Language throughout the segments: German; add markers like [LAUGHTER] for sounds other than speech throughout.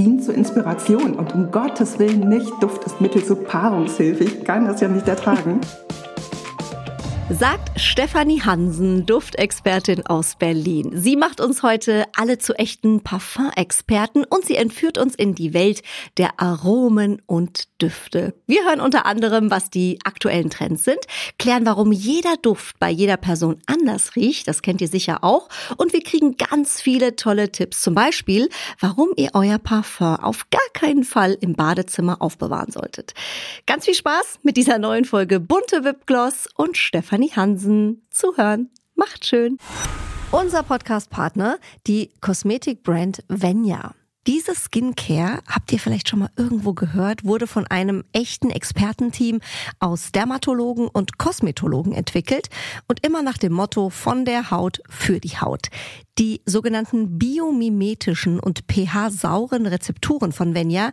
dient zur Inspiration und um Gottes Willen nicht Duft ist Mittel zur Paarungshilfe. Ich kann das ja nicht ertragen. Sagt Stefanie Hansen, Duftexpertin aus Berlin. Sie macht uns heute alle zu echten Parfum-Experten und sie entführt uns in die Welt der Aromen und Düfte. Wir hören unter anderem, was die aktuellen Trends sind, klären, warum jeder Duft bei jeder Person anders riecht, das kennt ihr sicher auch, und wir kriegen ganz viele tolle Tipps. Zum Beispiel, warum ihr euer Parfum auf gar keinen Fall im Badezimmer aufbewahren solltet. Ganz viel Spaß mit dieser neuen Folge Bunte Wipgloss und Stefanie Stefanie Hansen zuhören. Macht schön. Unser Podcast-Partner, die Kosmetikbrand Venya. Diese Skincare, habt ihr vielleicht schon mal irgendwo gehört, wurde von einem echten Expertenteam aus Dermatologen und Kosmetologen entwickelt und immer nach dem Motto von der Haut für die Haut. Die sogenannten biomimetischen und pH-sauren Rezepturen von Venya,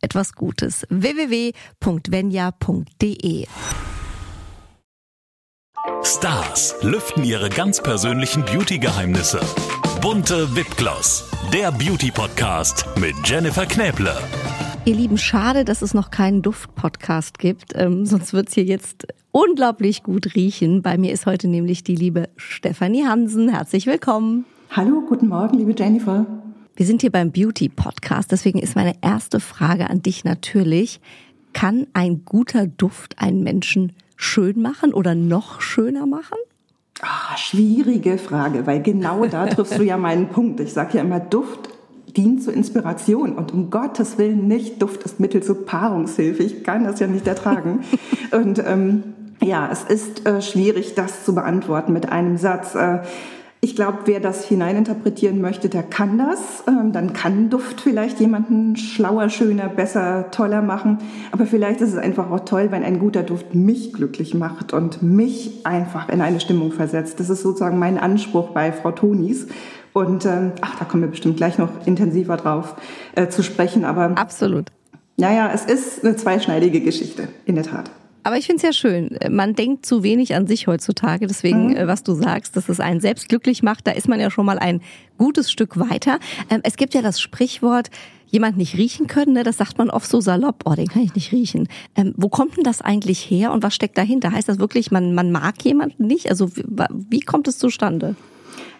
etwas Gutes. www.venya.de Stars lüften ihre ganz persönlichen Beauty-Geheimnisse. Bunte Wipgloss, der Beauty-Podcast mit Jennifer Knäble. Ihr Lieben, schade, dass es noch keinen Duft-Podcast gibt, ähm, sonst wird's hier jetzt unglaublich gut riechen. Bei mir ist heute nämlich die liebe Stefanie Hansen. Herzlich willkommen. Hallo, guten Morgen, liebe Jennifer. Wir sind hier beim Beauty Podcast, deswegen ist meine erste Frage an dich natürlich, kann ein guter Duft einen Menschen schön machen oder noch schöner machen? Ah, schwierige Frage, weil genau da [LAUGHS] triffst du ja meinen Punkt. Ich sage ja immer, Duft dient zur Inspiration und um Gottes Willen nicht, Duft ist Mittel zur Paarungshilfe. Ich kann das ja nicht ertragen. [LAUGHS] und ähm, ja, es ist äh, schwierig, das zu beantworten mit einem Satz. Äh, ich glaube, wer das hineininterpretieren möchte, der kann das. Ähm, dann kann Duft vielleicht jemanden schlauer, schöner, besser, toller machen. Aber vielleicht ist es einfach auch toll, wenn ein guter Duft mich glücklich macht und mich einfach in eine Stimmung versetzt. Das ist sozusagen mein Anspruch bei Frau Tonis. Und ähm, ach, da kommen wir bestimmt gleich noch intensiver drauf äh, zu sprechen. Aber absolut. Naja, es ist eine zweischneidige Geschichte, in der Tat. Aber ich finde es ja schön. Man denkt zu wenig an sich heutzutage. Deswegen, mhm. Äh, was du sagst, dass es einen selbst glücklich macht, da ist man ja schon mal ein gutes Stück weiter. Ähm, es gibt ja das Sprichwort, jemand nicht riechen können, ne? das sagt man oft so salopp, oh, den kann ich nicht riechen. Ähm, wo kommt denn das eigentlich her und was steckt dahinter? Heißt das wirklich, man, man mag jemanden nicht? Also wie, wie kommt es zustande?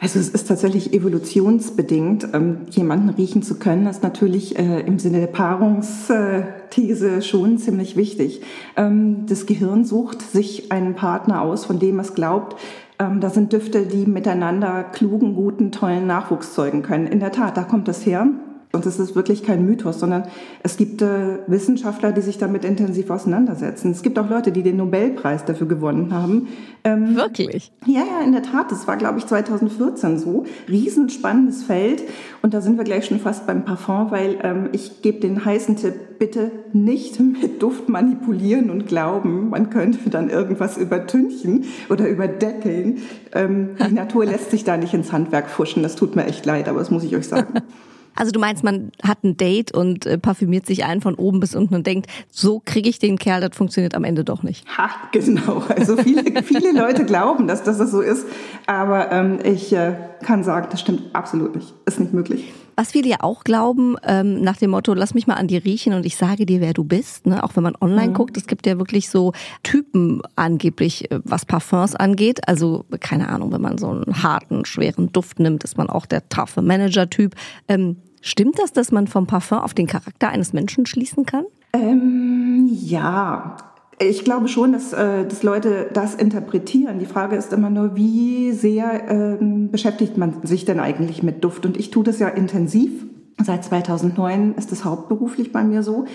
Also es ist tatsächlich evolutionsbedingt. Ähm, jemanden riechen zu können, ist natürlich äh, im Sinne der Paarungsthese schon ziemlich wichtig. Ähm, das Gehirn sucht sich einen Partner aus, von dem es glaubt, ähm, da sind Düfte, die miteinander klugen, guten, tollen Nachwuchs zeugen können. In der Tat, da kommt es her. Und es ist wirklich kein Mythos, sondern es gibt äh, Wissenschaftler, die sich damit intensiv auseinandersetzen. Es gibt auch Leute, die den Nobelpreis dafür gewonnen haben. Ähm, wirklich? Ja, ja, in der Tat. Das war, glaube ich, 2014 so. Riesenspannendes Feld. Und da sind wir gleich schon fast beim Parfum, weil ähm, ich gebe den heißen Tipp, bitte nicht [LAUGHS] mit Duft manipulieren und glauben, man könnte dann irgendwas übertünchen oder überdeckeln. Ähm, die Natur lässt sich da nicht ins Handwerk fuschen. Das tut mir echt leid, aber das muss ich euch sagen. [LAUGHS] Also du meinst, man hat ein Date und äh, parfümiert sich ein von oben bis unten und denkt, so kriege ich den Kerl, das funktioniert am Ende doch nicht. Ha, [LAUGHS] genau. Also viele, viele Leute glauben, dass, dass das so ist, aber ähm, ich äh, kann sagen, das stimmt absolut nicht. Ist nicht möglich. Was viele ja auch glauben, ähm, nach dem Motto, lass mich mal an dir riechen und ich sage dir, wer du bist. Ne? Auch wenn man online mhm. guckt, es gibt ja wirklich so Typen angeblich, äh, was Parfums angeht. Also keine Ahnung, wenn man so einen harten, schweren Duft nimmt, ist man auch der taffe Manager-Typ. Ähm, stimmt das, dass man vom Parfum auf den Charakter eines Menschen schließen kann? Ähm, ja, ich glaube schon, dass, äh, dass Leute das interpretieren. Die Frage ist immer nur, wie sehr ähm, beschäftigt man sich denn eigentlich mit Duft? Und ich tue das ja intensiv. Seit 2009 ist es hauptberuflich bei mir so.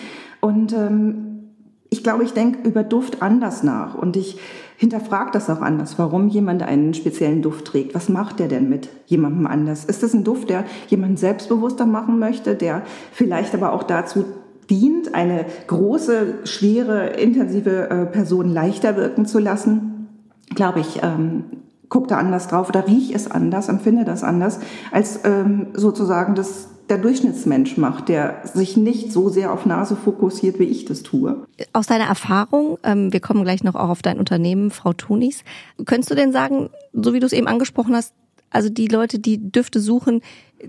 Und ähm, ich glaube, ich denke über Duft anders nach. Und ich hinterfrage das auch anders, warum jemand einen speziellen Duft trägt. Was macht der denn mit jemandem anders? Ist das ein Duft, der jemanden selbstbewusster machen möchte, der vielleicht aber auch dazu dient, eine große, schwere, intensive äh, Person leichter wirken zu lassen, glaube ich, ähm, gucke da anders drauf oder rieche es anders, empfinde das anders, als ähm, sozusagen das der Durchschnittsmensch macht, der sich nicht so sehr auf Nase fokussiert, wie ich das tue. Aus deiner Erfahrung, ähm, wir kommen gleich noch auch auf dein Unternehmen, Frau Tunis, könntest du denn sagen, so wie du es eben angesprochen hast, also die Leute, die Düfte suchen,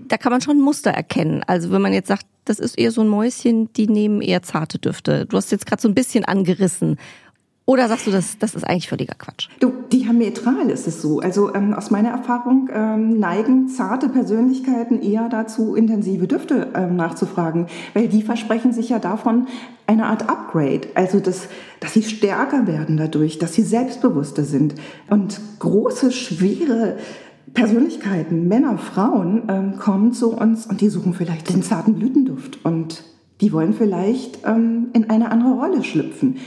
da kann man schon Muster erkennen. Also wenn man jetzt sagt, das ist eher so ein Mäuschen, die nehmen eher zarte Düfte. Du hast jetzt gerade so ein bisschen angerissen. Oder sagst du, das, das ist eigentlich völliger Quatsch? Du, diametral ist es so. Also ähm, aus meiner Erfahrung ähm, neigen zarte Persönlichkeiten eher dazu, intensive Düfte ähm, nachzufragen, weil die versprechen sich ja davon eine Art Upgrade. Also, dass, dass sie stärker werden dadurch, dass sie selbstbewusster sind. Und große, schwere Persönlichkeiten, Männer, Frauen, ähm, kommen zu uns und die suchen vielleicht den zarten Blütenduft und die wollen vielleicht ähm, in eine andere Rolle schlüpfen.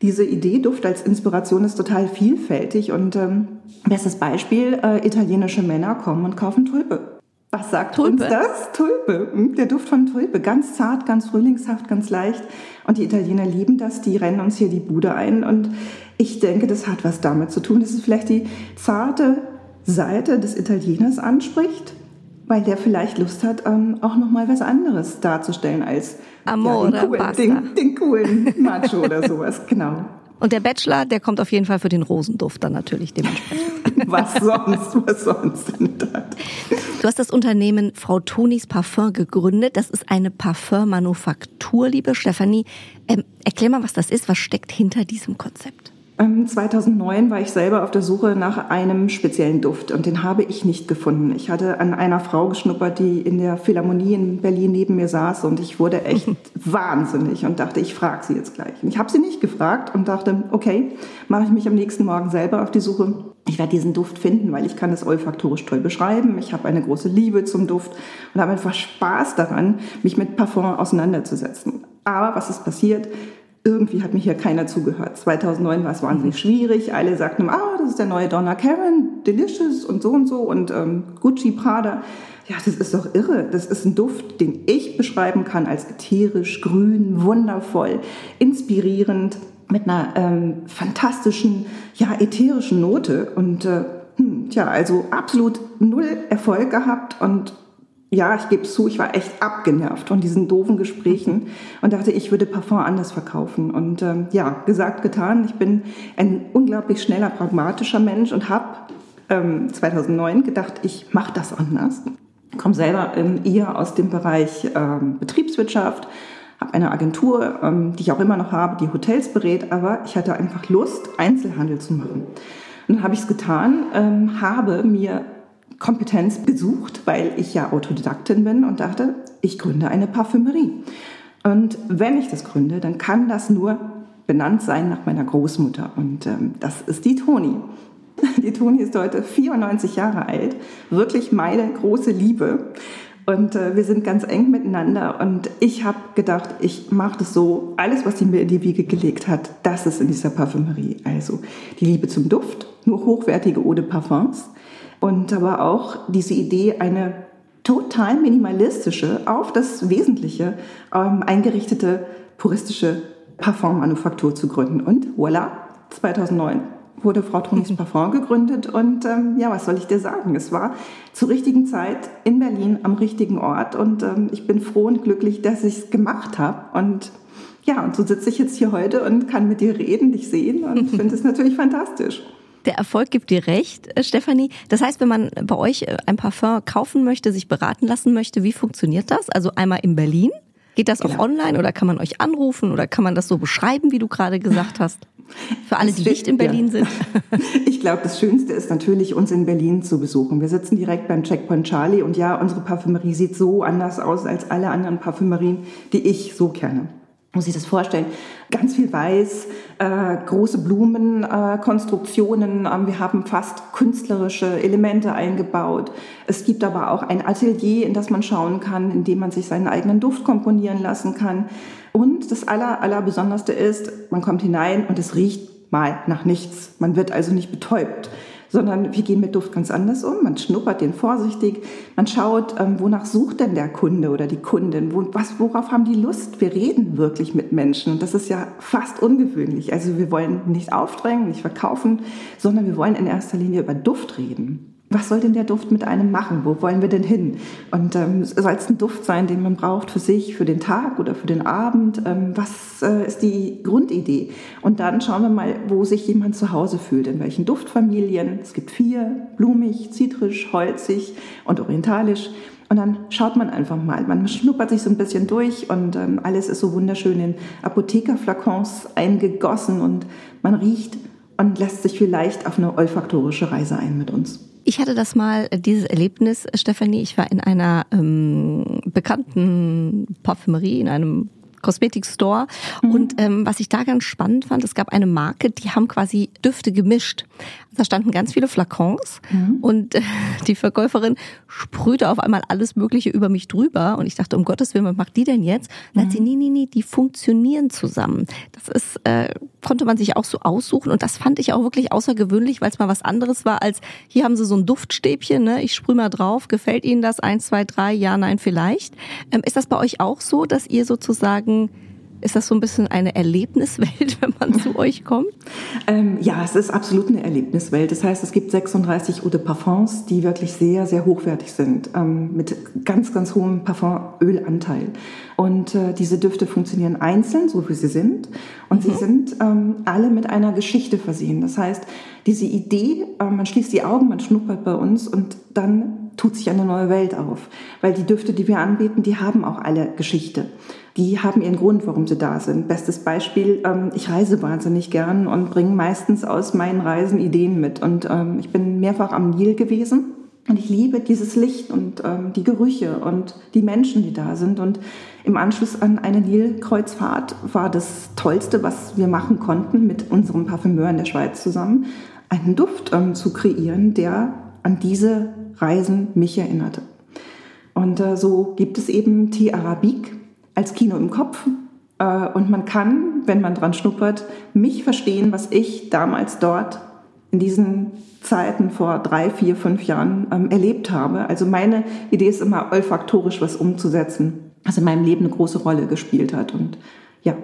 Diese Idee Duft als Inspiration ist total vielfältig und ähm, bestes Beispiel, äh, italienische Männer kommen und kaufen Tulpe. Was sagt Tulpe? uns das? Tulpe. Hm, der Duft von Tulpe. Ganz zart, ganz frühlingshaft, ganz leicht. Und die Italiener lieben das. Die rennen uns hier die Bude ein. Und ich denke, das hat was damit zu tun, dass es vielleicht die zarte Seite des Italieners anspricht, weil der vielleicht Lust hat, ähm, auch noch mal was anderes darzustellen als Amore, ja, den, coolen, den, den coolen Macho oder sowas. [LAUGHS] Genau. Und der Bachelor, der kommt auf jeden Fall für den Rosenduft dann natürlich dementsprechend. [LAUGHS] was sonst, was sonst in der Tat. Du hast das Unternehmen Frau Tonis Parfum gegründet. Das ist eine Parfummanufaktur, liebe Stefanie. Ähm, erklär mal, was das ist. Was steckt hinter diesem Konzept? 2009 ähm, war ich selber auf der Suche nach einem speziellen Duft und den habe ich nicht gefunden. Ich hatte an einer Frau geschnuppert, die in der Philharmonie in Berlin neben mir saß und ich wurde echt [LAUGHS] wahnsinnig und dachte, ich frage sie jetzt gleich. Und ich habe sie nicht gefragt und dachte, okay, mache ich mich am nächsten Morgen selber auf die Suche. Ich werde diesen Duft finden, weil ich kann es olfaktorisch toll beschreiben. Ich habe eine große Liebe zum Duft und habe einfach Spaß daran, mich mit Parfum auseinanderzusetzen. Aber was ist passiert? Irgendwie hat mir hier keiner zugehört. 2009 war es wahnsinnig schwierig. Alle sagten, ah, das ist der neue Donna Karen, Delicious und so und so und ähm, Gucci, Prada. Ja, das ist doch irre. Das ist ein Duft, den ich beschreiben kann als ätherisch, grün, wundervoll, inspirierend, mit einer ähm, fantastischen, ja, ätherischen Note. Und äh, hm, tja, also absolut null Erfolg gehabt und ja, ich gebe zu, ich war echt abgenervt von diesen doofen Gesprächen und dachte, ich würde Parfum anders verkaufen. Und ähm, ja, gesagt, getan. Ich bin ein unglaublich schneller, pragmatischer Mensch und habe ähm, 2009 gedacht, ich mache das anders. Komme selber ähm, eher aus dem Bereich ähm, Betriebswirtschaft, habe eine Agentur, ähm, die ich auch immer noch habe, die Hotels berät, aber ich hatte einfach Lust, Einzelhandel zu machen. Und dann habe ich es getan, ähm, habe mir Kompetenz gesucht, weil ich ja Autodidaktin bin und dachte, ich gründe eine Parfümerie. Und wenn ich das gründe, dann kann das nur benannt sein nach meiner Großmutter. Und ähm, das ist die Toni. [LAUGHS] Die Toni ist heute 94 Jahre alt, wirklich meine große Liebe. Und äh, wir sind ganz eng miteinander. Und ich habe gedacht, ich mache das so, alles, was sie mir in die Wiege gelegt hat, das ist in dieser Parfümerie. Also die Liebe zum Duft, nur hochwertige Eau de Parfums, und aber auch diese Idee, eine total minimalistische, auf das Wesentliche ähm, eingerichtete puristische Parfummanufaktur zu gründen. Und voilà, 2009 wurde Frau Tonis [LAUGHS] Parfum gegründet und ähm, ja, was soll ich dir sagen? Es war zur richtigen Zeit in Berlin am richtigen Ort und ähm, ich bin froh und glücklich, dass ich es gemacht habe und ja, und so sitze ich jetzt hier heute und kann mit dir reden, dich sehen und finde es [LAUGHS] natürlich fantastisch. Der Erfolg gibt dir recht, äh, Stefanie. Das heißt, wenn man bei euch äh, ein Parfum kaufen möchte, sich beraten lassen möchte, wie funktioniert das? Also einmal in Berlin? Geht das genau. auch online oder kann man euch anrufen oder kann man das so beschreiben, wie du gerade gesagt hast? Für alle, die nicht in Berlin ja. sind. [LAUGHS] Ich glaube, das Schönste ist natürlich, uns in Berlin zu besuchen. Wir sitzen direkt beim Checkpoint Charlie und ja, unsere Parfümerie sieht so anders aus als alle anderen Parfümerien, die ich so kenne muss ich das vorstellen. Ganz viel Weiß, äh, große Blumenkonstruktionen. Äh, wir haben fast künstlerische Elemente eingebaut. Es gibt aber auch ein Atelier, in das man schauen kann, in dem man sich seinen eigenen Duft komponieren lassen kann. Und das aller, aller Besonderste ist, man kommt hinein und es riecht mal nach nichts. Man wird also nicht betäubt sondern wir gehen mit Duft ganz anders um. Man schnuppert den vorsichtig, man schaut, ähm, wonach sucht denn der Kunde oder die Kundin, Wo, was, worauf haben die Lust? Wir reden wirklich mit Menschen und das ist ja fast ungewöhnlich. Also wir wollen nicht aufdrängen, nicht verkaufen, sondern wir wollen in erster Linie über Duft reden was soll denn der Duft mit einem machen? Wo wollen wir denn hin? Und ähm, soll es ein Duft sein, den man braucht für sich, für den Tag oder für den Abend? Ähm, was äh, ist die Grundidee? Und dann schauen wir mal, wo sich jemand zu Hause fühlt, in welchen Duftfamilien. Es gibt vier, blumig, zitrisch, holzig und orientalisch. Und dann schaut man einfach mal. Man schnuppert sich so ein bisschen durch und ähm, alles ist so wunderschön in Apothekerflakons eingegossen und man riecht und lässt sich vielleicht auf eine olfaktorische Reise ein mit uns. Ich hatte das mal, äh, dieses Erlebnis, Stefanie. Ich war in einer ähm, bekannten Parfümerie, in einem Kosmetikstore. Mhm. Und ähm, was ich da ganz spannend fand, es gab eine Marke, die haben quasi Düfte gemischt. Da standen ganz viele Flakons mhm. und äh, die Verkäuferin sprühte auf einmal alles Mögliche über mich drüber und ich dachte, um Gottes Willen, was macht die denn jetzt? Dann mhm. hat sie, nee, nee, nee, die funktionieren zusammen. Das ist, äh, konnte man sich auch so aussuchen und das fand ich auch wirklich außergewöhnlich, weil es mal was anderes war als, hier haben sie so ein Duftstäbchen, ne? ich sprühe mal drauf, gefällt Ihnen das? Eins, zwei, drei, ja, nein, vielleicht. Ähm, ist das bei euch auch so, dass ihr sozusagen ist das so ein bisschen eine Erlebniswelt, [LAUGHS] wenn man zu euch kommt? Ähm, ja, es ist absolut eine Erlebniswelt. Das heißt, es gibt 36 Eau de Parfums, die wirklich sehr, sehr hochwertig sind, ähm, mit ganz, ganz hohem Parfumölanteil. Und äh, diese Düfte funktionieren einzeln, so wie sie sind. Und mhm. sie sind ähm, alle mit einer Geschichte versehen. Das heißt, diese Idee, äh, man schließt die Augen, man schnuppert bei uns und dann tut sich eine neue Welt auf. Weil die Düfte, die wir anbieten, die haben auch alle Geschichte die haben ihren Grund, warum sie da sind. Bestes Beispiel, ähm, ich reise wahnsinnig gern und bringe meistens aus meinen Reisen Ideen mit. Und ähm, ich bin mehrfach am Nil gewesen und ich liebe dieses Licht und ähm, die Gerüche und die Menschen, die da sind. Und im Anschluss an eine Nilkreuzfahrt war das Tollste, was wir machen konnten, mit unserem Parfümeur in der Schweiz zusammen, einen Duft zu kreieren, der an diese Reisen mich erinnerte. Und äh, so gibt es eben Tee Arabique, als Kino im Kopf. Äh, und man kann, wenn man dran schnuppert, mich verstehen, was ich damals dort in diesen Zeiten vor drei, vier, fünf Jahren ähm, erlebt habe. Also meine Idee ist immer olfaktorisch was umzusetzen, was in meinem Leben eine große Rolle gespielt hat. Und ja,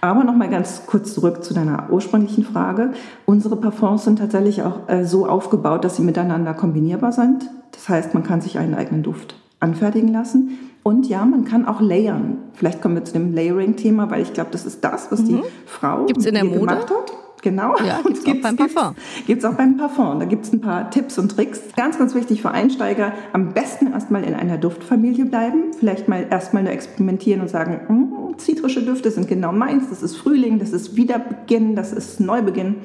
aber noch mal ganz kurz zurück zu deiner ursprünglichen Frage. Unsere Parfums sind tatsächlich auch äh, so aufgebaut, dass sie miteinander kombinierbar sind. Das heißt, man kann sich einen eigenen Duft anfertigen lassen. Und ja, man kann auch layern. Vielleicht kommen wir zu dem Layering-Thema, weil ich glaube, das ist das, was mhm. die Frau gibt's in der Mode? gemacht hat. Genau. Ja, gibt es auch beim Parfum. Gibt es auch beim Parfum. Da gibt es ein paar Tipps und Tricks. Ganz, ganz wichtig für Einsteiger, am besten erstmal in einer Duftfamilie bleiben. Vielleicht mal erstmal nur experimentieren und sagen, hm, zitrische Düfte sind genau meins. Das ist Frühling, das ist Wiederbeginn, das ist Neubeginn.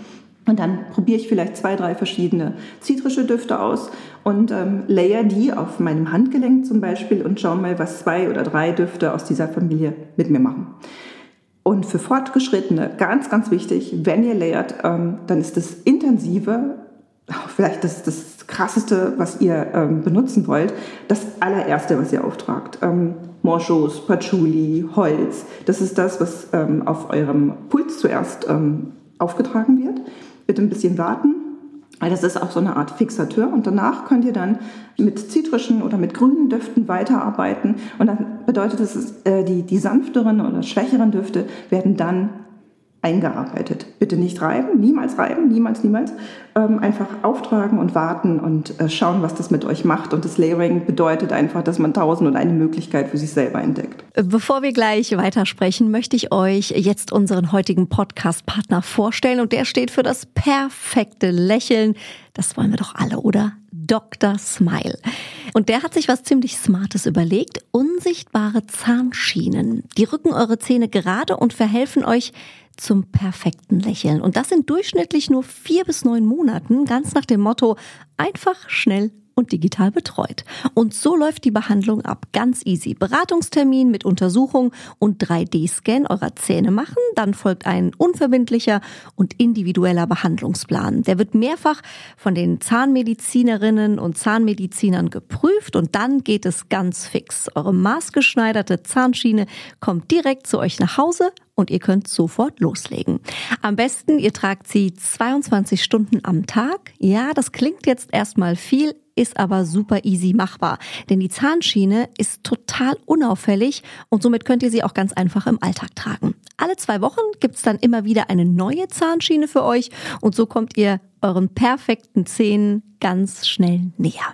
Und dann probiere ich vielleicht zwei, drei verschiedene zitrische Düfte aus und ähm, layer die auf meinem Handgelenk zum Beispiel und schaue mal, was zwei oder drei Düfte aus dieser Familie mit mir machen. Und für Fortgeschrittene, ganz, ganz wichtig, wenn ihr layert, ähm, dann ist das intensive, [LAUGHS] vielleicht das, das krasseste, was ihr ähm, benutzen wollt, das allererste, was ihr auftragt. Ähm, Moschus, Patchouli, Holz, das ist das, was ähm, auf eurem Puls zuerst ähm, aufgetragen wird bitte ein bisschen warten, weil das ist auch so eine Art Fixateur. Und danach könnt ihr dann mit zitrischen oder mit grünen Düften weiterarbeiten. Und dann bedeutet es, äh, die, die sanfteren oder schwächeren Düfte werden dann eingearbeitet. Bitte nicht reiben, niemals reiben, niemals, niemals. Ähm, einfach auftragen und warten und äh, schauen, was das mit euch macht. Und das Layering bedeutet einfach, dass man tausend und eine Möglichkeit für sich selber entdeckt. Bevor wir gleich weitersprechen, möchte ich euch jetzt unseren heutigen Podcast-Partner vorstellen. Und der steht für das perfekte Lächeln. Das wollen wir doch alle, oder? Dr. Smile. Und der hat sich was ziemlich Smartes überlegt. Unsichtbare Zahnschienen. Die rücken eure Zähne gerade und verhelfen euch, zum perfekten Lächeln. Und das sind durchschnittlich nur vier bis neun Monaten, ganz nach dem Motto einfach, schnell und digital betreut. Und so läuft die Behandlung ab. Ganz easy. Beratungstermin mit Untersuchung und 3D-Scan eurer Zähne machen. Dann folgt ein unverbindlicher und individueller Behandlungsplan. Der wird mehrfach von den Zahnmedizinerinnen und Zahnmedizinern geprüft und dann geht es ganz fix. Eure maßgeschneiderte Zahnschiene kommt direkt zu euch nach Hause und ihr könnt sofort loslegen. Am besten, ihr tragt sie 22 Stunden am Tag. Ja, das klingt jetzt erstmal viel, ist aber super easy machbar, denn die Zahnschiene ist total unauffällig und somit könnt ihr sie auch ganz einfach im Alltag tragen. Alle zwei Wochen gibt's dann immer wieder eine neue Zahnschiene für euch und so kommt ihr euren perfekten Zähnen ganz schnell näher.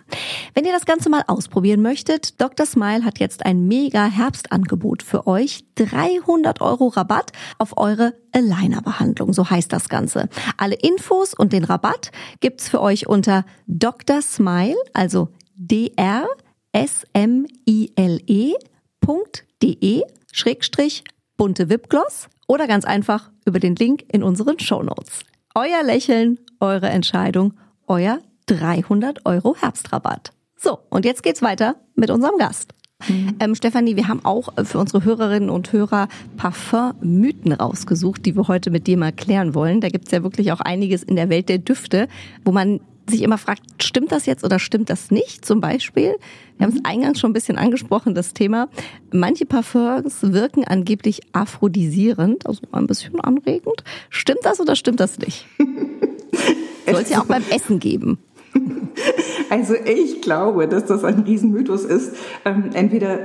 Wenn ihr das Ganze mal ausprobieren möchtet, Dr. Smile hat jetzt ein mega Herbstangebot für euch. 300 Euro Rabatt auf eure Aligner-Behandlung, so heißt das Ganze. Alle Infos und den Rabatt gibt's für euch unter Dr. Smile, also dr s m i l e.de Schrägstrich bunte Wipgloss oder ganz einfach über den Link in unseren Show Notes. Euer Lächeln, eure Entscheidung, euer 300 Euro Herbstrabatt. So, und jetzt geht's weiter mit unserem Gast. Mhm. Ähm, Stefanie, wir haben auch für unsere Hörerinnen und Hörer Parfum-Mythen rausgesucht, die wir heute mit dir mal klären wollen. Da gibt's ja wirklich auch einiges in der Welt der Düfte, wo man sich immer fragt, stimmt das jetzt oder stimmt das nicht? Zum Beispiel, wir haben es mhm. eingangs schon ein bisschen angesprochen, das Thema, manche Parfums wirken angeblich aphrodisierend, also ein bisschen anregend. Stimmt das oder stimmt das nicht? [LAUGHS] Soll es ja auch beim Essen geben. Also ich glaube, dass das ein Riesenmythos ist. Ähm, entweder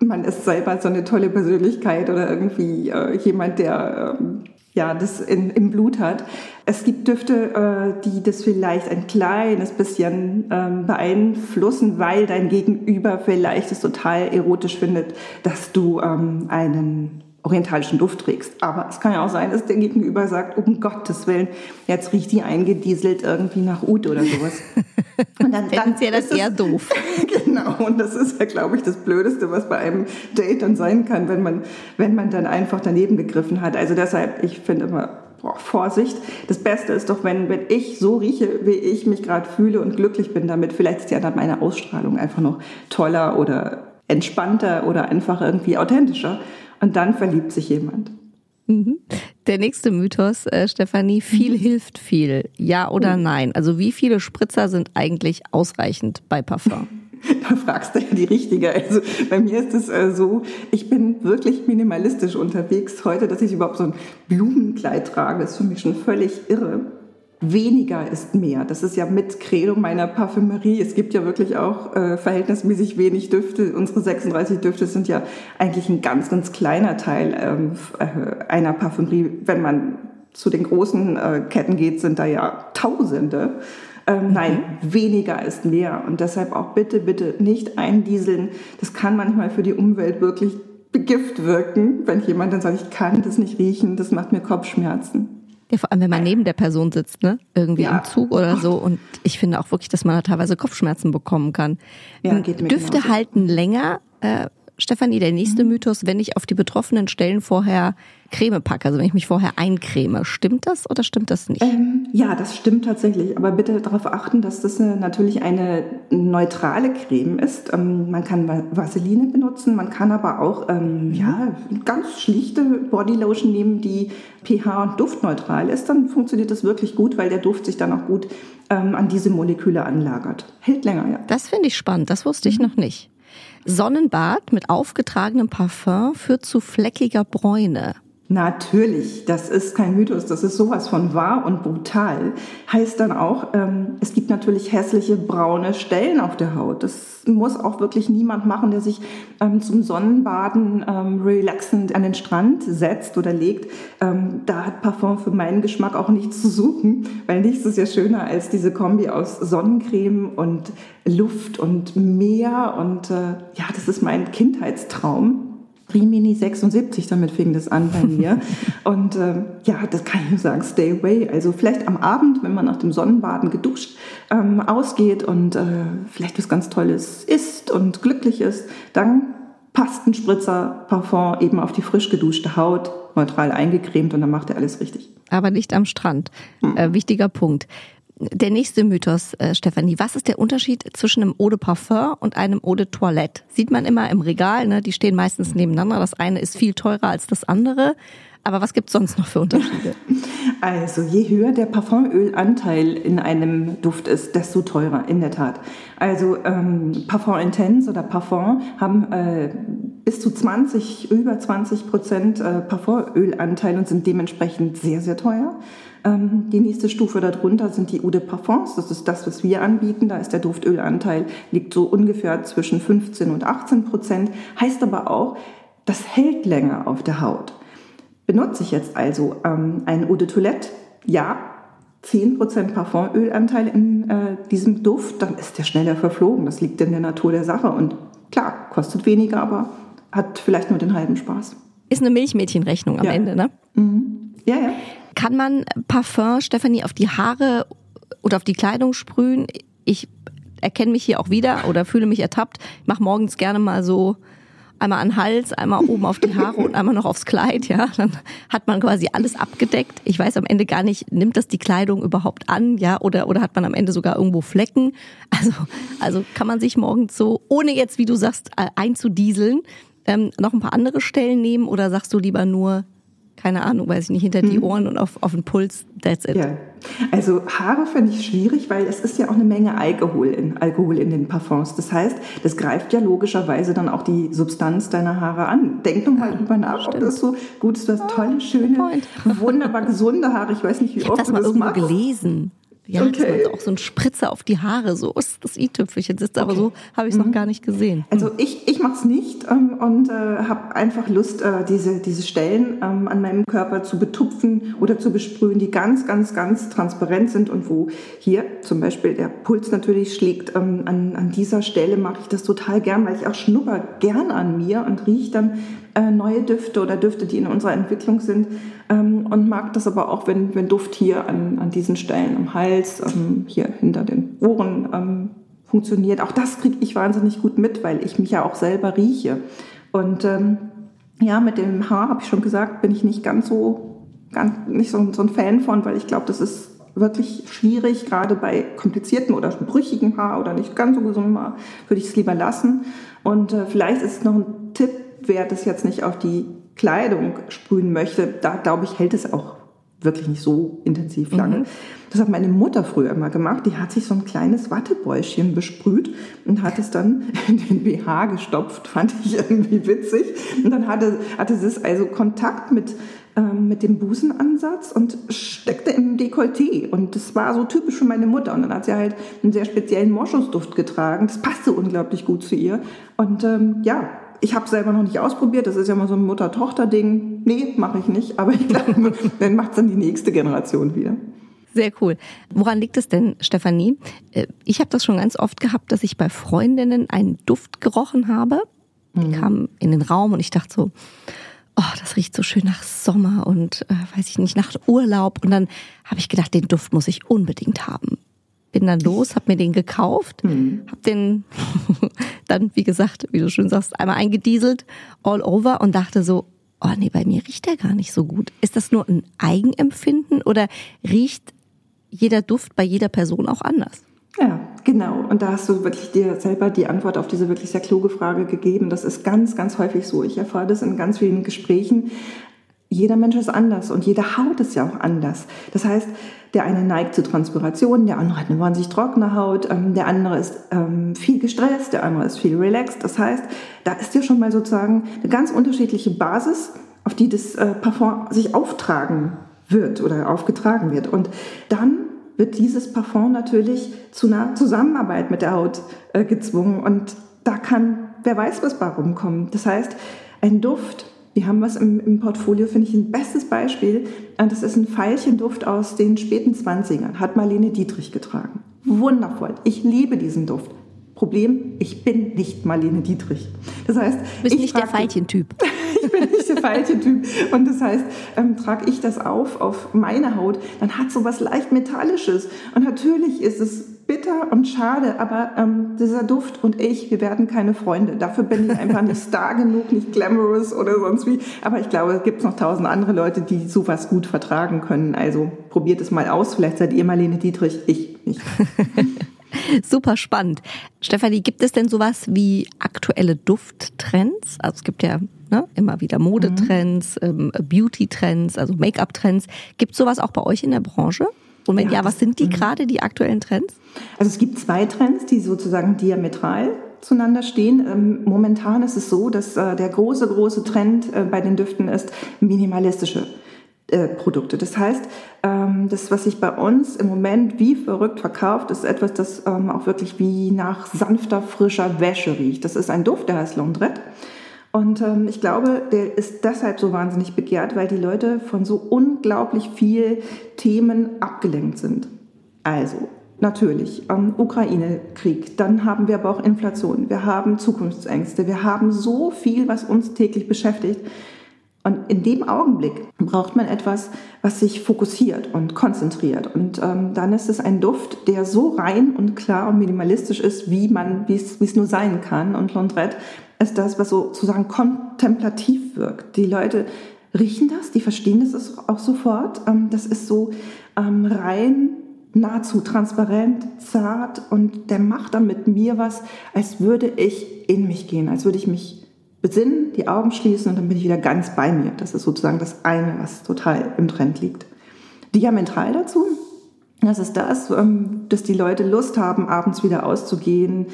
man ist selber so eine tolle Persönlichkeit oder irgendwie äh, jemand, der ähm, ja, das in, im Blut hat. Es gibt Düfte, äh, die das vielleicht ein kleines bisschen ähm, beeinflussen, weil dein Gegenüber vielleicht es total erotisch findet, dass du ähm, einen orientalischen Duft trägst. Aber es kann ja auch sein, dass der Gegenüber sagt, um Gottes Willen, jetzt riecht die eingedieselt irgendwie nach Ut oder sowas. [LAUGHS] Und dann, dann ja das eher doof. [LAUGHS] genau, und das ist ja, glaube ich, das Blödeste, was bei einem Date dann sein kann, wenn man, wenn man dann einfach daneben gegriffen hat. Also deshalb, ich finde immer, boah, Vorsicht. Das Beste ist doch, wenn, wenn ich so rieche, wie ich mich gerade fühle und glücklich bin damit. Vielleicht ist ja dann meine Ausstrahlung einfach noch toller oder entspannter oder einfach irgendwie authentischer. Und dann verliebt sich jemand. Mhm. Der nächste Mythos, äh, Stefanie, viel mhm. hilft viel. Ja oder oh. nein? Also wie viele Spritzer sind eigentlich ausreichend bei Parfum? [LAUGHS] Da fragst du ja die Richtige. Also bei mir ist es äh, so, ich bin wirklich minimalistisch unterwegs heute, dass ich überhaupt so ein Blumenkleid trage. Ist für mich schon völlig irre weniger ist mehr. Das ist ja mit Credo meiner Parfümerie. Es gibt ja wirklich auch äh, verhältnismäßig wenig Düfte. Unsere 36 Düfte sind ja eigentlich ein ganz, ganz kleiner Teil ähm, äh, einer Parfümerie. Wenn man zu den großen äh, Ketten geht, sind da ja Tausende. Ähm, mhm. Nein, weniger ist mehr. Und deshalb auch bitte, bitte nicht eindieseln. Das kann manchmal für die Umwelt wirklich begift wirken, wenn jemand dann sagt, ich kann das nicht riechen, das macht mir Kopfschmerzen. Ja, vor allem, wenn man neben der Person sitzt, ne? Irgendwie ja. im Zug oder so. Und ich finde auch wirklich, dass man da teilweise Kopfschmerzen bekommen kann. Ja, geht mir Düfte genauso. halten länger. Äh, Stefanie, der nächste mhm. Mythos, wenn ich auf die betroffenen Stellen vorher Creme packe, also wenn ich mich vorher eincreme, stimmt das oder stimmt das nicht? Ähm, ja, das stimmt tatsächlich. Aber bitte darauf achten, dass das eine, natürlich eine neutrale Creme ist. Ähm, man kann Vaseline benutzen, man kann aber auch ähm, ja, ganz schlichte Bodylotion nehmen, die pH- und duftneutral ist. Dann funktioniert das wirklich gut, weil der Duft sich dann auch gut ähm, an diese Moleküle anlagert. Hält länger, ja. Das finde ich spannend, das wusste ich mhm. noch nicht. Sonnenbad mit aufgetragenem Parfum führt zu fleckiger Bräune. Natürlich, das ist kein Mythos, das ist sowas von wahr und brutal. Heißt dann auch, ähm, es gibt natürlich hässliche braune Stellen auf der Haut. Das muss auch wirklich niemand machen, der sich ähm, zum Sonnenbaden ähm, relaxend an den Strand setzt oder legt. Ähm, da hat Parfum für meinen Geschmack auch nichts zu suchen, weil nichts ist ja schöner als diese Kombi aus Sonnencreme und Luft und Meer. Und äh, ja, das ist mein Kindheitstraum. Rimini 76, damit fing das an bei mir. [LAUGHS] Und äh, ja, das kann ich nur sagen, stay away. Also vielleicht am Abend, wenn man nach dem Sonnenbaden geduscht ähm, ausgeht und äh, vielleicht was ganz Tolles isst und glücklich ist, dann passt ein Spritzer Parfum eben auf die frisch geduschte Haut, neutral eingecremt und dann macht er alles richtig. Aber nicht am Strand. Mhm. Äh, wichtiger Punkt. Der nächste Mythos, äh, Stefanie. Was ist der Unterschied zwischen einem Eau de Parfum und einem Eau de Toilette? Sieht man immer im Regal, ne? die stehen meistens nebeneinander. Das eine ist viel teurer als das andere. Aber was gibt's sonst noch für Unterschiede? [LAUGHS] Also je höher der Parfümölanteil in einem Duft ist, desto teurer, in der Tat. Also ähm, Parfum Intense oder Parfum haben äh, bis zu 20, über 20 Prozent äh, Parfümölanteil und sind dementsprechend sehr, sehr teuer. Ähm, die nächste Stufe darunter sind die Eau de Parfums. Das ist das, was wir anbieten. Da ist der Duftölanteil liegt so ungefähr zwischen 15 und 18 Prozent. Heißt aber auch, das hält länger auf der Haut. Benutze ich jetzt also ähm, ein Eau de Toilette? Ja, 10% Parfumölanteil in äh, diesem Duft, dann ist der schneller verflogen. Das liegt in der Natur der Sache. Und klar, kostet weniger, aber hat vielleicht nur den halben Spaß. Ist eine Milchmädchenrechnung am ja. Ende, ne? Mhm. Ja, ja. Kann man Parfum, Stefanie, auf die Haare oder auf die Kleidung sprühen? Ich erkenne mich hier auch wieder oder fühle mich ertappt. Ich mache morgens gerne mal so einmal an den Hals, einmal oben auf die Haare und einmal noch aufs Kleid, ja. Dann hat man quasi alles abgedeckt. Ich weiß am Ende gar nicht, nimmt das die Kleidung überhaupt an, ja, oder, oder hat man am Ende sogar irgendwo Flecken? Also, also kann man sich morgens so, ohne jetzt, wie du sagst, äh, einzudieseln, ähm, noch ein paar andere Stellen nehmen oder sagst du lieber nur keine Ahnung, weiß ich nicht, hinter die hm. Ohren und auf, auf den Puls, that's it. Ja. Also Haare finde ich schwierig, weil es ist ja auch eine Menge Alkohol in, Alkohol in den Parfums. Das heißt, das greift ja logischerweise dann auch die Substanz deiner Haare an. Denk doch mal drüber nach, stimmt. ob das so gut ist. Du hast tolle, schöne, [LAUGHS] wunderbar gesunde Haare. Ich weiß nicht, wie ich oft das mal das irgendwo machst. gelesen. Ja, okay. dass man auch so ein Spritzer auf die Haare, so ist das i-Tüpfelchen sitzt, aber so habe ich es mhm. noch gar nicht gesehen. Also ich, ich mache es nicht ähm, und äh, habe einfach Lust, äh, diese, diese Stellen ähm, an meinem Körper zu betupfen oder zu besprühen, die ganz, ganz, ganz transparent sind und wo hier zum Beispiel der Puls natürlich schlägt. Ähm, an, an dieser Stelle mache ich das total gern, weil ich auch schnupper gern an mir und rieche dann äh, neue Düfte oder Düfte, die in unserer Entwicklung sind. Ähm, und mag das aber auch, wenn, wenn Duft hier an, an diesen Stellen am Hals, ähm, hier hinter den Ohren ähm, funktioniert. Auch das kriege ich wahnsinnig gut mit, weil ich mich ja auch selber rieche. Und ähm, ja, mit dem Haar, habe ich schon gesagt, bin ich nicht ganz so, ganz, nicht so, so ein Fan von, weil ich glaube, das ist wirklich schwierig, gerade bei komplizierten oder brüchigen Haar oder nicht ganz so gesundem Haar, würde ich es lieber lassen. Und äh, vielleicht ist es noch ein Tipp, wer das jetzt nicht auf die Kleidung sprühen möchte, da glaube ich, hält es auch wirklich nicht so intensiv lange. Mhm. Das hat meine Mutter früher immer gemacht. Die hat sich so ein kleines Wattebäuschen besprüht und hat es dann [LAUGHS] in den BH gestopft. Fand ich irgendwie witzig. Und dann hatte, hatte sie es also Kontakt mit, ähm, mit dem Busenansatz und steckte im Dekolleté. Und das war so typisch für meine Mutter. Und dann hat sie halt einen sehr speziellen Moschusduft getragen. Das passte unglaublich gut zu ihr. Und ähm, ja, ich habe selber noch nicht ausprobiert. Das ist ja mal so ein Mutter-Tochter-Ding. Nee, mache ich nicht. Aber ich glaube, [LAUGHS] dann macht es dann die nächste Generation wieder. Sehr cool. Woran liegt es denn, Stefanie? Äh, ich habe das schon ganz oft gehabt, dass ich bei Freundinnen einen Duft gerochen habe. Die mhm. kamen in den Raum und ich dachte so, oh, das riecht so schön nach Sommer und äh, weiß ich nicht, nach Urlaub. Und dann habe ich gedacht, den Duft muss ich unbedingt haben bin dann los, habe mir den gekauft, mhm. habe den [LAUGHS] dann, wie gesagt, wie du schön sagst, einmal eingedieselt, all over und dachte so, oh nee, bei mir riecht der gar nicht so gut. Ist das nur ein Eigenempfinden oder riecht jeder Duft bei jeder Person auch anders? Ja, genau. Und da hast du wirklich dir selber die Antwort auf diese wirklich sehr kluge Frage gegeben. Das ist ganz, ganz häufig so. Ich erfahre das in ganz vielen Gesprächen. Jeder Mensch ist anders und jede Haut ist ja auch anders. Das heißt, der eine neigt zu Transpiration, der andere hat eine wahnsinnig trockene Haut, ähm, der andere ist ähm, viel gestresst, der andere ist viel relaxed. Das heißt, da ist ja schon mal sozusagen eine ganz unterschiedliche Basis, auf die das äh, Parfum sich auftragen wird oder aufgetragen wird. Und dann wird dieses Parfum natürlich zu einer Zusammenarbeit mit der Haut äh, gezwungen und da kann wer weiß was bei rumkommen. Das heißt, ein Duft wir haben was im, im Portfolio, finde ich ein bestes Beispiel. Äh, das ist ein Veilchenduft aus den späten 20ern, hat Marlene Dietrich getragen. Wundervoll. Ich liebe diesen Duft. Problem, ich bin nicht Marlene Dietrich. Das heißt, du bist nicht der Veilchentyp. [LAUGHS] ich bin nicht der Veilchentyp. Und das heißt, ähm, trage ich das auf auf meine Haut, dann hat so was leicht Metallisches. Und natürlich ist es bitter und schade, aber ähm, dieser Duft und ich, wir werden keine Freunde. Dafür bin ich einfach nicht [LAUGHS] star genug, nicht glamorous oder sonst wie. Aber ich glaube, es gibt noch tausend andere Leute, die sowas gut vertragen können. Also probiert es mal aus. Vielleicht seid ihr Marlene Dietrich, ich nicht. [LAUGHS] Super spannend. Stefanie, gibt es denn sowas wie aktuelle Dufttrends? Also es gibt ja ne, immer wieder Modetrends, mhm. ähm, Beauty-Trends, also Make-up-Trends. Gibt es sowas auch bei euch in der Branche? Und wenn ja, ja was sind die mhm. gerade, die aktuellen Trends? Also es gibt zwei Trends, die sozusagen diametral zueinander stehen. Ähm, momentan ist es so, dass äh, der große, große Trend äh, bei den Düften ist minimalistische äh, Produkte. Das heißt, ähm, das, was sich bei uns im Moment wie verrückt verkauft, ist etwas, das ähm, auch wirklich wie nach sanfter, frischer Wäsche riecht. Das ist ein Duft, der heißt Laundrette. Und ähm, ich glaube, der ist deshalb so wahnsinnig begehrt, weil die Leute von so unglaublich viel Themen abgelenkt sind. Also, natürlich, ähm, Ukraine-Krieg, dann haben wir aber auch Inflation, wir haben Zukunftsängste, wir haben so viel, was uns täglich beschäftigt. Und in dem Augenblick braucht man etwas, was sich fokussiert und konzentriert. Und ähm, dann ist es ein Duft, der so rein und klar und minimalistisch ist, wie man, wie es nur sein kann. Und Londrette ist das, was sozusagen kontemplativ wirkt. Die Leute riechen das, die verstehen das auch sofort. Ähm, das ist so ähm, rein, nahezu transparent, zart und der macht dann mit mir was, als würde ich in mich gehen, als würde ich mich besinnen, die Augen schließen und dann bin ich wieder ganz bei mir. Das ist sozusagen das eine, was total im Trend liegt. Diametral dazu, das ist das, ähm, dass die Leute Lust haben, abends wieder auszugehen,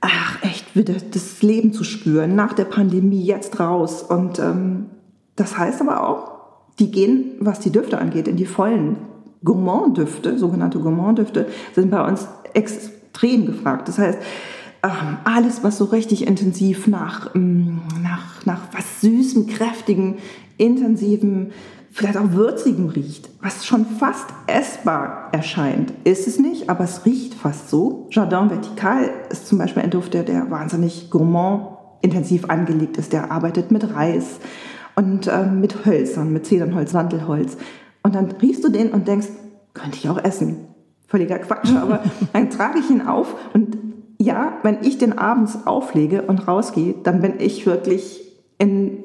ach echt wieder das Leben zu spüren, nach der Pandemie jetzt raus. Und ähm, das heißt aber auch, die gehen, was die Düfte angeht, in die vollen Gourmand-Düfte, sogenannte Gourmand-Düfte, sind bei uns extrem gefragt. Das heißt, alles, was so richtig intensiv nach, ähm, nach, nach was Süßem, Kräftigen, Intensivem, vielleicht auch Würzigem riecht, was schon fast essbar erscheint. Ist es nicht, aber es riecht fast so. Jardin Vertical ist zum Beispiel ein Duft, der, der wahnsinnig gourmand intensiv angelegt ist. Der arbeitet mit Reis und ähm, mit Hölzern, mit Zedernholz, Sandelholz. Und dann riechst du den und denkst, könnte ich auch essen. Völliger Quatsch, aber [LAUGHS] dann trage ich ihn auf und ja, wenn ich den abends auflege und rausgehe, dann bin ich wirklich in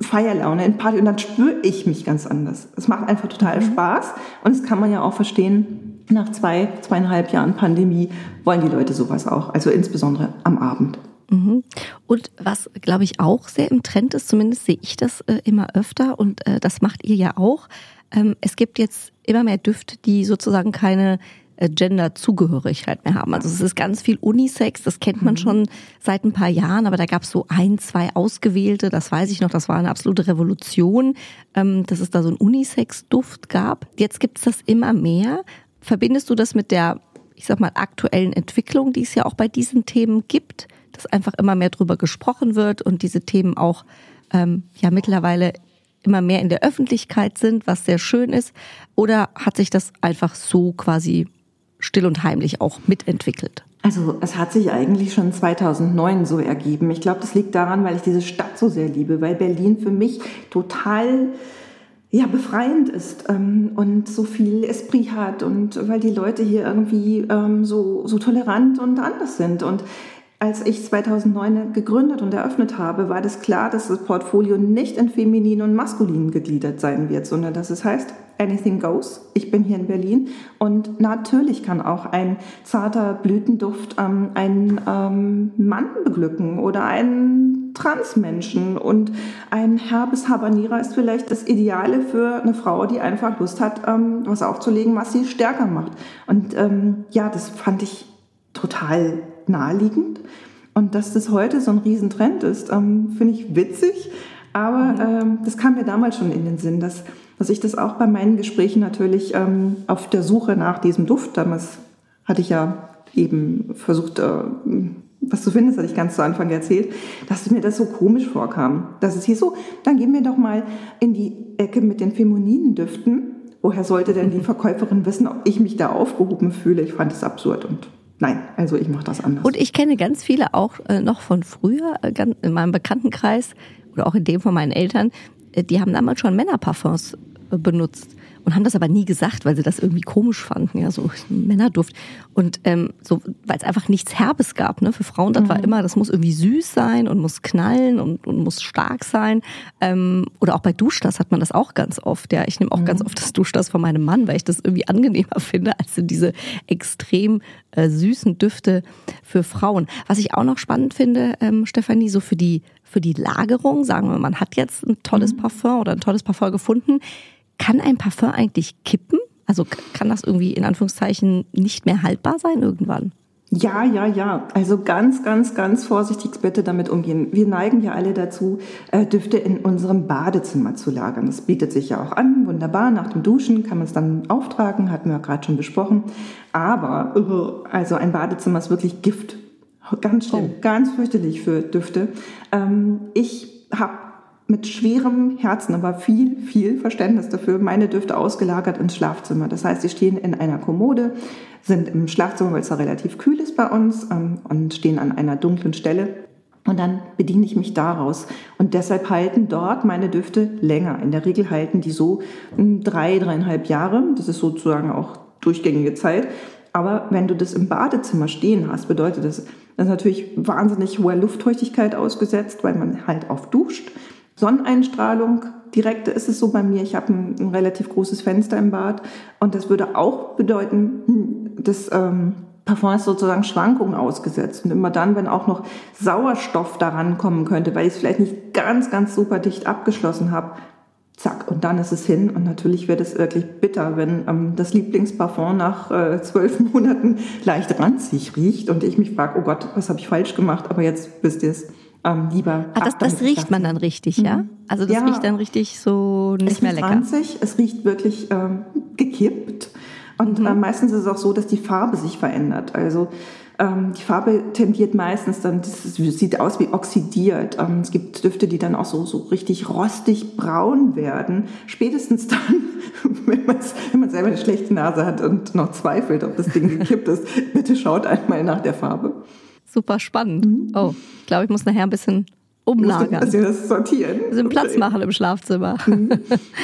Feierlaune, in Party und dann spüre ich mich ganz anders. Es macht einfach total mhm. Spaß und das kann man ja auch verstehen. Nach zwei, zweieinhalb Jahren Pandemie wollen die Leute sowas auch, also insbesondere am Abend. Mhm. Und was, glaube ich, auch sehr im Trend ist, zumindest sehe ich das äh, immer öfter und äh, das macht ihr ja auch. Ähm, es gibt jetzt immer mehr Düfte, die sozusagen keine Gender-Zugehörigkeit mehr haben. Also es ist ganz viel Unisex, das kennt man mhm. schon seit ein paar Jahren, aber da gab es so ein, zwei ausgewählte, das weiß ich noch, das war eine absolute Revolution, ähm, dass es da so einen Unisex-Duft gab. Jetzt gibt es das immer mehr. Verbindest du das mit der, ich sag mal, aktuellen Entwicklung, die es ja auch bei diesen Themen gibt, dass einfach immer mehr drüber gesprochen wird und diese Themen auch ähm, ja mittlerweile immer mehr in der Öffentlichkeit sind, was sehr schön ist? Oder hat sich das einfach so quasi still und heimlich auch mitentwickelt? Also es hat sich eigentlich schon 2009 so ergeben. Ich glaube, das liegt daran, weil ich diese Stadt so sehr liebe, weil Berlin für mich total ja, befreiend ist ähm, und so viel Esprit hat und weil die Leute hier irgendwie ähm, so, so tolerant und anders sind. Und als ich 2009 gegründet und eröffnet habe, war das klar, dass das Portfolio nicht in feminin und maskulin gegliedert sein wird, sondern dass es heißt, anything goes. Ich bin hier in Berlin und natürlich kann auch ein zarter Blütenduft ähm, einen ähm, Mann beglücken oder einen Transmenschen und ein herbes Habanera ist vielleicht das Ideale für eine Frau, die einfach Lust hat, ähm, was aufzulegen, was sie stärker macht. Und ähm, ja, das fand ich total naheliegend. Und dass das heute so ein Riesentrend ist, ähm, finde ich witzig. Aber ähm, das kam mir damals schon in den Sinn, dass, dass ich das auch bei meinen Gesprächen natürlich ähm, auf der Suche nach diesem Duft, damals hatte ich ja eben versucht, äh, was zu finden, das hatte ich ganz zu Anfang erzählt, dass mir das so komisch vorkam. Dass es hier so, dann gehen wir doch mal in die Ecke mit den femininen Düften. Woher sollte denn die [LAUGHS] Verkäuferin wissen, ob ich mich da aufgehoben fühle? Ich fand es absurd und Nein, also ich mache das anders. Und ich kenne ganz viele auch äh, noch von früher, äh, in meinem Bekanntenkreis oder auch in dem von meinen Eltern, äh, die haben damals schon Männerparfums benutzt. Und haben das aber nie gesagt, weil sie das irgendwie komisch fanden, ja, so Männerduft. Und ähm, so, weil es einfach nichts Herbes gab, ne? Für Frauen, das mhm. war immer, das muss irgendwie süß sein und muss knallen und, und muss stark sein. Ähm, oder auch bei Duschdas hat man das auch ganz oft, ja. Ich nehme auch mhm. ganz oft das Duschdas von meinem Mann, weil ich das irgendwie angenehmer [LAUGHS] finde, als diese extrem äh, süßen Düfte für Frauen. Was ich auch noch spannend finde, ähm, Stefanie, so für die für die Lagerung, sagen wir, man hat jetzt ein tolles mhm. Parfum oder ein tolles Parfum gefunden, kann ein Parfum eigentlich kippen? Also kann das irgendwie in Anführungszeichen nicht mehr haltbar sein irgendwann? Ja, ja, ja. Also ganz, ganz, ganz vorsichtig bitte damit umgehen. Wir neigen ja alle dazu, äh, Düfte in unserem Badezimmer zu lagern. Das bietet sich ja auch an. Wunderbar. Nach dem Duschen kann man es dann auftragen. Hatten wir gerade schon besprochen. Aber, also ein Badezimmer ist wirklich Gift. Ganz schlimm. Oh. Ganz fürchterlich für Düfte. Ähm, ich habe mit schwerem Herzen, aber viel, viel Verständnis dafür, meine Düfte ausgelagert ins Schlafzimmer. Das heißt, sie stehen in einer Kommode, sind im Schlafzimmer, weil es da relativ kühl ist bei uns ähm, und stehen an einer dunklen Stelle. Und dann bediene ich mich daraus. Und deshalb halten dort meine Düfte länger. In der Regel halten die so hm, drei, dreieinhalb Jahre. Das ist sozusagen auch durchgängige Zeit. Aber wenn du das im Badezimmer stehen hast, bedeutet das, das ist natürlich wahnsinnig hoher Luftfeuchtigkeit ausgesetzt, weil man halt oft duscht. Sonneneinstrahlung, direkte ist es so bei mir, ich habe ein, ein, relativ großes Fenster im Bad und das würde auch bedeuten, dass ähm, Parfum ist sozusagen Schwankungen ausgesetzt und immer dann, wenn auch noch Sauerstoff daran kommen könnte, weil ich es vielleicht nicht ganz, ganz super dicht abgeschlossen habe, zack, und dann ist es hin. Und natürlich wird es wirklich bitter, wenn ähm, das Lieblingsparfum nach äh, zwölf Monaten leicht ranzig riecht und ich mich frage, oh Gott, was habe ich falsch gemacht? Aber jetzt wisst ihr es ähm, lieber. Ah, das, das riecht man dann richtig, ja? Mhm. Also das ja, riecht dann richtig so nicht mehr lecker. Ranzig, es riecht wirklich ähm, gekippt. Und mhm. äh, meistens ist es auch so, dass die Farbe sich verändert. Also ähm, die Farbe tendiert meistens dann, das sieht aus wie oxidiert. Ähm, es gibt Düfte, die dann auch so, so richtig rostig braun werden. Spätestens dann, [LAUGHS] wenn, wenn man selber eine schlechte Nase hat und noch zweifelt, ob das Ding gekippt ist, bitte schaut einmal nach der Farbe. Super spannend. Mhm. Oh, ich glaube, ich muss nachher ein bisschen umlagern. Also das sortieren. Ein bisschen Platz machen im Schlafzimmer. Mhm.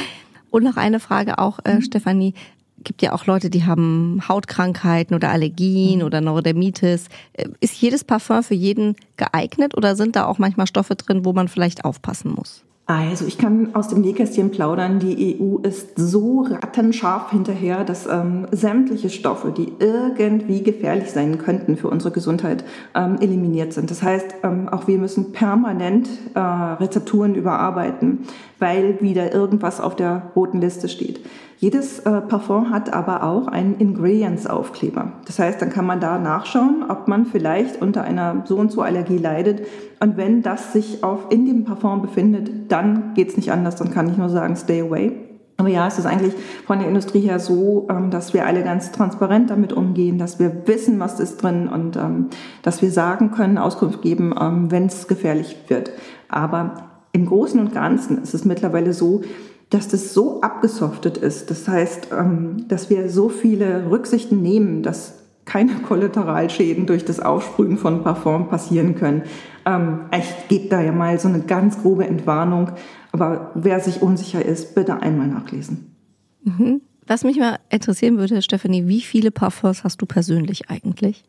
[LAUGHS] Und noch eine Frage auch, äh, mhm. Stefanie. Gibt ja auch Leute, die haben Hautkrankheiten oder Allergien mhm. oder Neurodermitis. Äh, ist jedes Parfum für jeden geeignet oder sind da auch manchmal Stoffe drin, wo man vielleicht aufpassen muss? Also ich kann aus dem Nähkästchen plaudern, die EU ist so rattenscharf hinterher, dass ähm, sämtliche Stoffe, die irgendwie gefährlich sein könnten für unsere Gesundheit, ähm, eliminiert sind. Das heißt, ähm, auch wir müssen permanent äh, Rezepturen überarbeiten, weil wieder irgendwas auf der roten Liste steht. Jedes äh, Parfum hat aber auch einen Ingredients-Aufkleber. Das heißt, dann kann man da nachschauen, ob man vielleicht unter einer so und so Allergie leidet. Und wenn das sich auf, in dem Parfum befindet, dann geht's nicht anders. Dann kann ich nur sagen, stay away. Aber ja, es ist eigentlich von der Industrie her so, ähm, dass wir alle ganz transparent damit umgehen, dass wir wissen, was ist drin und ähm, dass wir sagen können, Auskunft geben, ähm, wenn es gefährlich wird. Aber im Großen und Ganzen ist es mittlerweile so, dass das so abgesoftet ist. Das heißt, ähm, dass wir so viele Rücksichten nehmen, dass keine [LAUGHS] Kollateralschäden durch das Aufsprühen von Parfum passieren können. Ähm, ich gebe da ja mal so eine ganz grobe Entwarnung, aber wer sich unsicher ist, bitte einmal nachlesen. Mhm. Was mich mal interessieren würde, Stephanie, wie viele Parfums hast du persönlich eigentlich?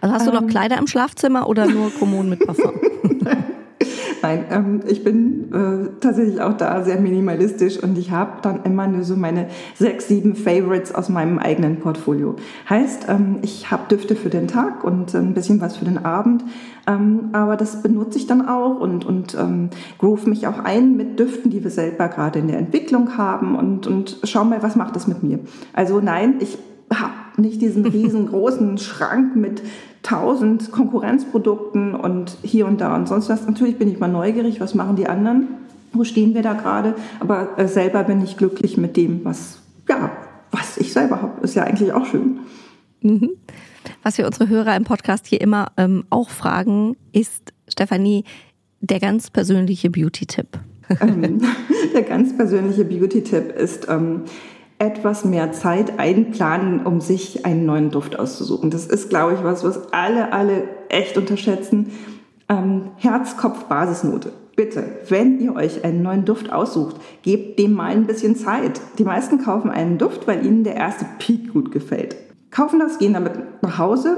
Also hast du noch ähm. Kleider im Schlafzimmer oder nur [LAUGHS] Kommunen mit Parfum? [LAUGHS] [LAUGHS] Nein, ähm, ich bin äh, tatsächlich auch da sehr minimalistisch und ich habe dann immer nur so meine sechs, sieben Favorites aus meinem eigenen Portfolio. Heißt, ähm, ich habe Düfte für den Tag und ein bisschen was für den Abend, ähm, aber das benutze ich dann auch und, und ähm, groove mich auch ein mit Düften, die wir selber gerade in der Entwicklung haben und, und schau mal, was macht das mit mir. Also nein, ich habe nicht diesen [LAUGHS] riesengroßen Schrank mit tausend Konkurrenzprodukten und hier und da und sonst was. Natürlich bin ich mal neugierig, was machen die anderen? Wo stehen wir da gerade? Aber äh, selber bin ich glücklich mit dem, was, ja, was ich selber habe. Ist ja eigentlich auch schön. Mhm. Was wir unsere Hörer im Podcast hier immer ähm, auch fragen, ist, Stefanie, der ganz persönliche Beauty-Tipp. Ähm, [LAUGHS] der ganz persönliche Beauty-Tipp ist, ähm, etwas mehr Zeit einplanen, um sich einen neuen Duft auszusuchen. Das ist, glaube ich, was, was alle, alle echt unterschätzen. Ähm, Herz, Kopf, Basisnote. bitte, wenn ihr euch einen neuen Duft aussucht, gebt dem mal ein bisschen Zeit. Die meisten kaufen einen Duft, weil ihnen der erste Peak gut gefällt. Kaufen das, gehen damit nach Hause,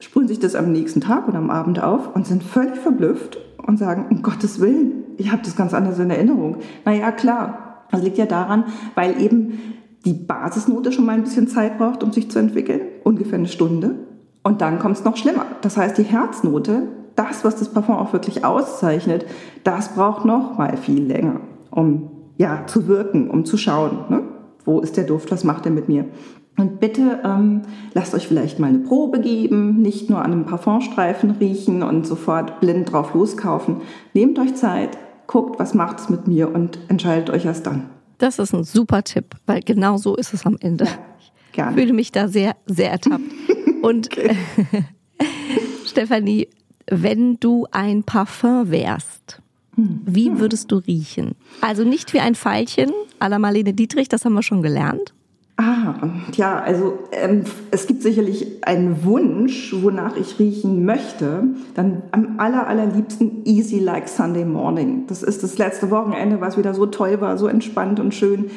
sprühen sich das am nächsten Tag oder am Abend auf und sind völlig verblüfft und sagen, um Gottes Willen, ich habe das ganz anders in Erinnerung. Naja, klar, das liegt ja daran, weil eben die Basisnote schon mal ein bisschen Zeit braucht, um sich zu entwickeln, ungefähr eine Stunde. Und dann kommt es noch schlimmer. Das heißt, die Herznote, das, was das Parfum auch wirklich auszeichnet, das braucht noch mal viel länger, um ja zu wirken, um zu schauen, ne? wo ist der Duft, was macht er mit mir. Und bitte ähm, lasst euch vielleicht mal eine Probe geben, nicht nur an einem Parfumstreifen riechen und sofort blind drauf loskaufen. Nehmt euch Zeit, guckt, was macht es mit mir und entscheidet euch erst dann. Das ist ein super Tipp, weil genau so ist es am Ende. Ja. Ich fühle mich da sehr, sehr ertappt. [LAUGHS] Und [LAUGHS] Stefanie, wenn du ein Parfum wärst, hm. wie würdest du riechen? Also nicht wie ein Pfeilchen à la Marlene Dietrich, das haben wir schon gelernt. Ah, ja, also ähm, es gibt sicherlich einen Wunsch, wonach ich riechen möchte. Dann am aller, allerliebsten Easy Like Sunday Morning. Das ist das letzte Wochenende, was wieder so toll war, so entspannt und schön.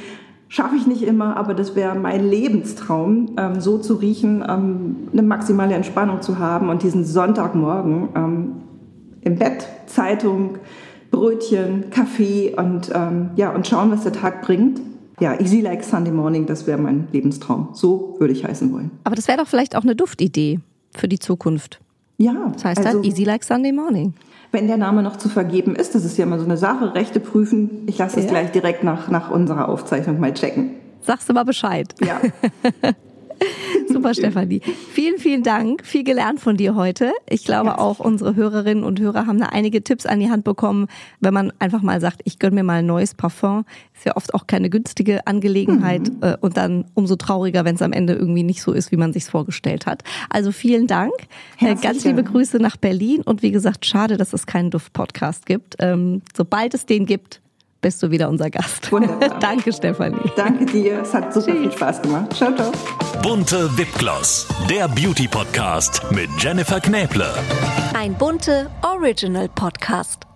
Schaffe ich nicht immer, aber das wäre mein Lebenstraum, ähm, so zu riechen, ähm, eine maximale Entspannung zu haben und diesen Sonntagmorgen ähm, im Bett, Zeitung, Brötchen, Kaffee und, ähm, ja, und schauen, was der Tag bringt. Ja, easy like Sunday morning, das wäre mein Lebenstraum. So würde ich heißen wollen. Aber das wäre doch vielleicht auch eine Duftidee für die Zukunft. Ja. Das heißt also, dann easy like Sunday morning wenn der Name noch zu vergeben ist. Das ist ja immer so eine Sache, Rechte prüfen. Ich lasse es ja. gleich direkt nach, nach unserer Aufzeichnung mal checken. Sagst du mal Bescheid. Ja. [LAUGHS] [LAUGHS] Super, Stefanie. Vielen, vielen Dank. Viel gelernt von dir heute. Ich glaube auch unsere Hörerinnen und Hörer haben da einige Tipps an die Hand bekommen, wenn man einfach mal sagt, ich gönne mir mal ein neues Parfum. Ist ja oft auch keine günstige Angelegenheit mhm. Äh, und dann umso trauriger, wenn es am Ende irgendwie nicht so ist, wie man sich vorgestellt hat. Also vielen Dank. Äh, Herzlich Ganz liebe Grüße nach Berlin und wie gesagt, schade, dass es keinen Duft-Podcast gibt. Ähm, sobald es den gibt, bist du wieder unser Gast. [LAUGHS] Wunderbar. Danke, Stefanie. Danke dir. Es hat super Tschüss. viel Spaß gemacht. Ciao, ciao. Bunte Wipgloss, der Beauty Podcast mit Jennifer Knäble. Ein bunte Original Podcast.